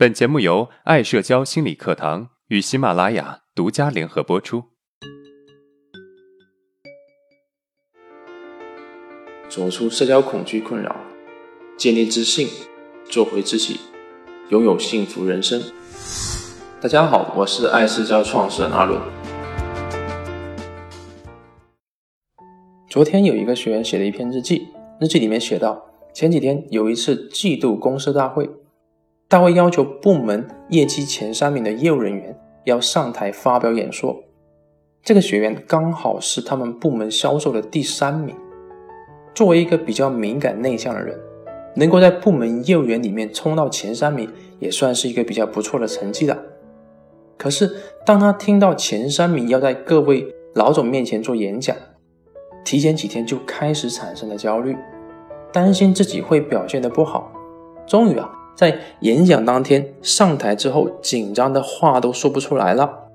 本节目由爱社交心理课堂与喜马拉雅独家联合播出。走出社交恐惧困扰，建立自信，做回自己，拥有幸福人生。大家好，我是爱社交创始人阿伦。昨天有一个学员写了一篇日记，日记里面写到。前几天有一次季度公司大会，大会要求部门业绩前三名的业务人员要上台发表演说。这个学员刚好是他们部门销售的第三名。作为一个比较敏感内向的人，能够在部门业务员里面冲到前三名，也算是一个比较不错的成绩了。可是当他听到前三名要在各位老总面前做演讲，提前几天就开始产生了焦虑。担心自己会表现的不好，终于啊，在演讲当天上台之后，紧张的话都说不出来了，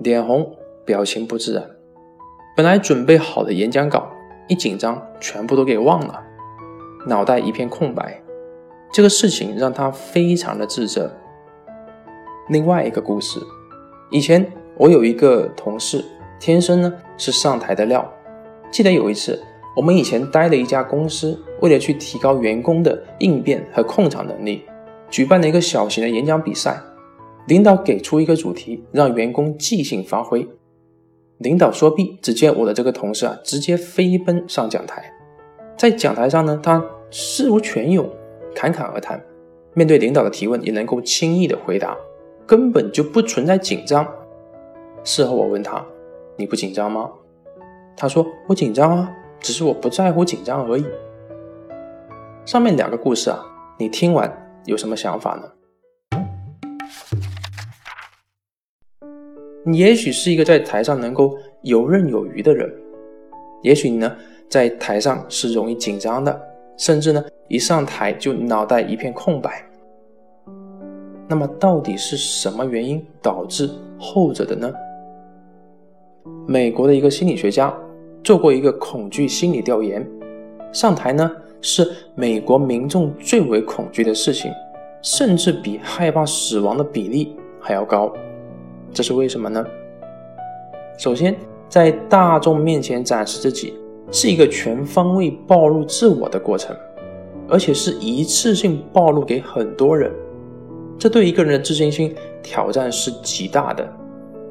脸红，表情不自然。本来准备好的演讲稿，一紧张全部都给忘了，脑袋一片空白。这个事情让他非常的自责。另外一个故事，以前我有一个同事，天生呢是上台的料。记得有一次。我们以前待的一家公司，为了去提高员工的应变和控场能力，举办了一个小型的演讲比赛。领导给出一个主题，让员工即兴发挥。领导说毕，只见我的这个同事啊，直接飞奔上讲台。在讲台上呢，他事无全有，侃侃而谈，面对领导的提问也能够轻易的回答，根本就不存在紧张。事后我问他：“你不紧张吗？”他说：“我紧张啊。”只是我不在乎紧张而已。上面两个故事啊，你听完有什么想法呢？你也许是一个在台上能够游刃有余的人，也许你呢在台上是容易紧张的，甚至呢一上台就脑袋一片空白。那么到底是什么原因导致后者的呢？美国的一个心理学家。做过一个恐惧心理调研，上台呢是美国民众最为恐惧的事情，甚至比害怕死亡的比例还要高。这是为什么呢？首先，在大众面前展示自己是一个全方位暴露自我的过程，而且是一次性暴露给很多人，这对一个人的自信心挑战是极大的。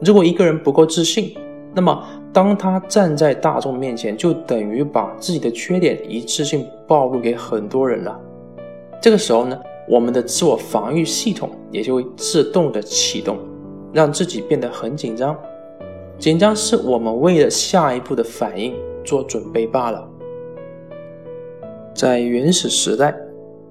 如果一个人不够自信，那么，当他站在大众面前，就等于把自己的缺点一次性暴露给很多人了。这个时候呢，我们的自我防御系统也就会自动的启动，让自己变得很紧张。紧张是我们为了下一步的反应做准备罢了。在原始时代，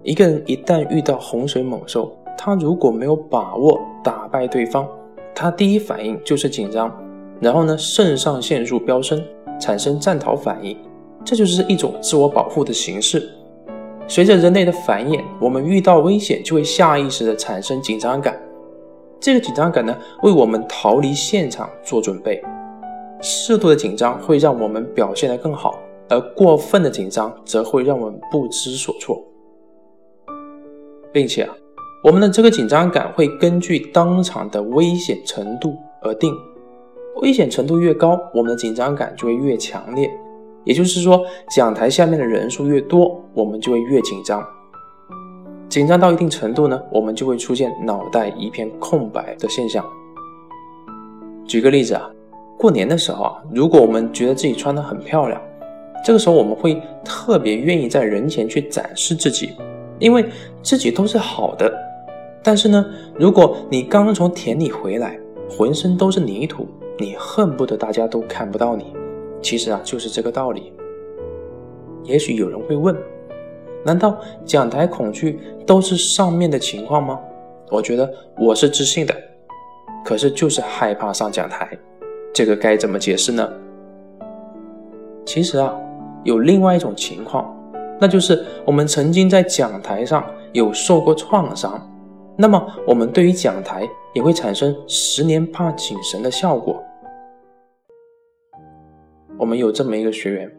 一个人一旦遇到洪水猛兽，他如果没有把握打败对方，他第一反应就是紧张。然后呢，肾上腺素飙升，产生战逃反应，这就是一种自我保护的形式。随着人类的繁衍，我们遇到危险就会下意识的产生紧张感。这个紧张感呢，为我们逃离现场做准备。适度的紧张会让我们表现得更好，而过分的紧张则会让我们不知所措。并且啊，我们的这个紧张感会根据当场的危险程度而定。危险程度越高，我们的紧张感就会越强烈。也就是说，讲台下面的人数越多，我们就会越紧张。紧张到一定程度呢，我们就会出现脑袋一片空白的现象。举个例子啊，过年的时候啊，如果我们觉得自己穿得很漂亮，这个时候我们会特别愿意在人前去展示自己，因为自己都是好的。但是呢，如果你刚刚从田里回来，浑身都是泥土，你恨不得大家都看不到你，其实啊就是这个道理。也许有人会问，难道讲台恐惧都是上面的情况吗？我觉得我是自信的，可是就是害怕上讲台，这个该怎么解释呢？其实啊，有另外一种情况，那就是我们曾经在讲台上有受过创伤，那么我们对于讲台也会产生十年怕井绳的效果。我们有这么一个学员，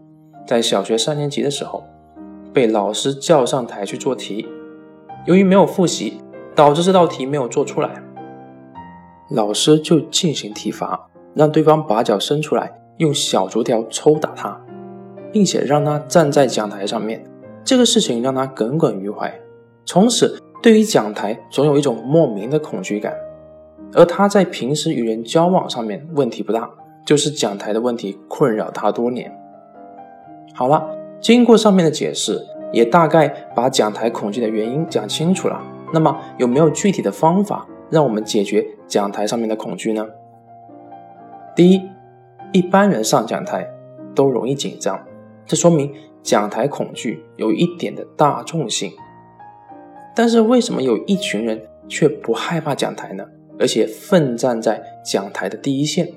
在小学三年级的时候，被老师叫上台去做题。由于没有复习，导致这道题没有做出来，老师就进行体罚，让对方把脚伸出来，用小竹条抽打他，并且让他站在讲台上面。这个事情让他耿耿于怀，从此对于讲台总有一种莫名的恐惧感。而他在平时与人交往上面问题不大，就是讲台的问题困扰他多年。好了，经过上面的解释，也大概把讲台恐惧的原因讲清楚了。那么有没有具体的方法让我们解决讲台上面的恐惧呢？第一，一般人上讲台都容易紧张，这说明讲台恐惧有一点的大众性。但是为什么有一群人却不害怕讲台呢？而且奋战在讲台的第一线，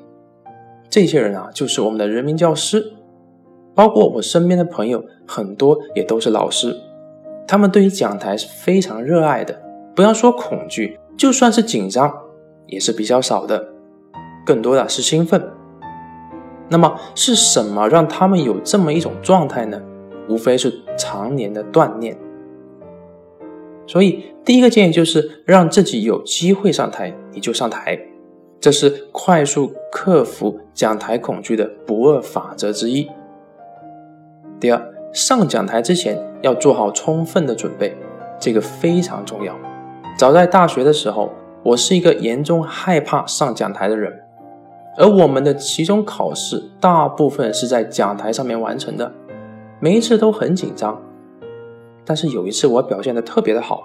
这些人啊，就是我们的人民教师，包括我身边的朋友，很多也都是老师，他们对于讲台是非常热爱的。不要说恐惧，就算是紧张，也是比较少的，更多的是兴奋。那么是什么让他们有这么一种状态呢？无非是常年的锻炼。所以，第一个建议就是让自己有机会上台，你就上台，这是快速克服讲台恐惧的不二法则之一。第二，上讲台之前要做好充分的准备，这个非常重要。早在大学的时候，我是一个严重害怕上讲台的人，而我们的期中考试大部分是在讲台上面完成的，每一次都很紧张。但是有一次我表现的特别的好，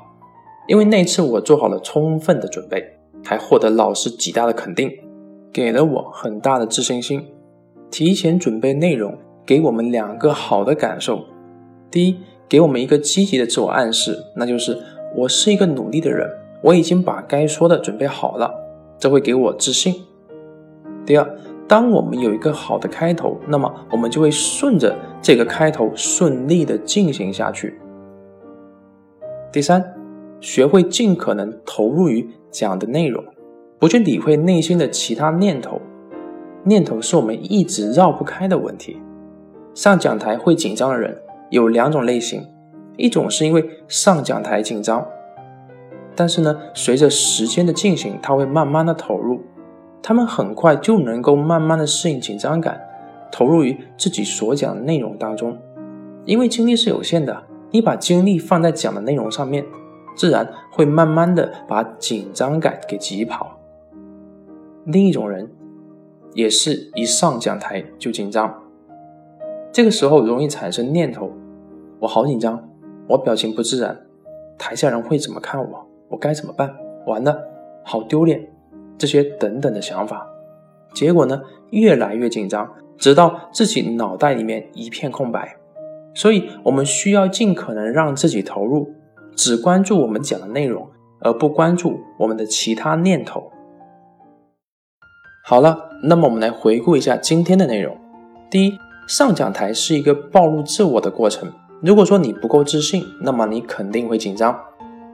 因为那次我做好了充分的准备，还获得老师极大的肯定，给了我很大的自信心。提前准备内容给我们两个好的感受：第一，给我们一个积极的自我暗示，那就是我是一个努力的人，我已经把该说的准备好了，这会给我自信；第二，当我们有一个好的开头，那么我们就会顺着这个开头顺利的进行下去。第三，学会尽可能投入于讲的内容，不去理会内心的其他念头。念头是我们一直绕不开的问题。上讲台会紧张的人有两种类型，一种是因为上讲台紧张，但是呢，随着时间的进行，他会慢慢的投入，他们很快就能够慢慢的适应紧张感，投入于自己所讲的内容当中，因为精力是有限的。你把精力放在讲的内容上面，自然会慢慢的把紧张感给挤跑。另一种人，也是一上讲台就紧张，这个时候容易产生念头：我好紧张，我表情不自然，台下人会怎么看我？我该怎么办？完了，好丢脸，这些等等的想法。结果呢，越来越紧张，直到自己脑袋里面一片空白。所以，我们需要尽可能让自己投入，只关注我们讲的内容，而不关注我们的其他念头。好了，那么我们来回顾一下今天的内容。第一，上讲台是一个暴露自我的过程。如果说你不够自信，那么你肯定会紧张。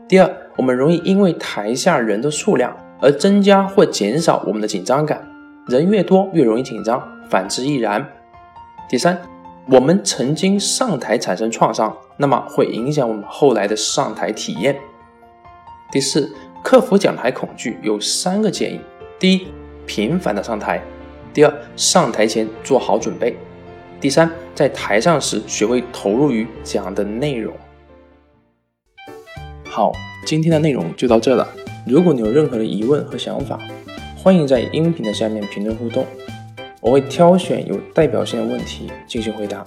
第二，我们容易因为台下人的数量而增加或减少我们的紧张感，人越多越容易紧张，反之亦然。第三。我们曾经上台产生创伤，那么会影响我们后来的上台体验。第四，克服讲台恐惧有三个建议：第一，频繁的上台；第二，上台前做好准备；第三，在台上时学会投入于讲的内容。好，今天的内容就到这了。如果你有任何的疑问和想法，欢迎在音频的下面评论互动。我会挑选有代表性的问题进行回答。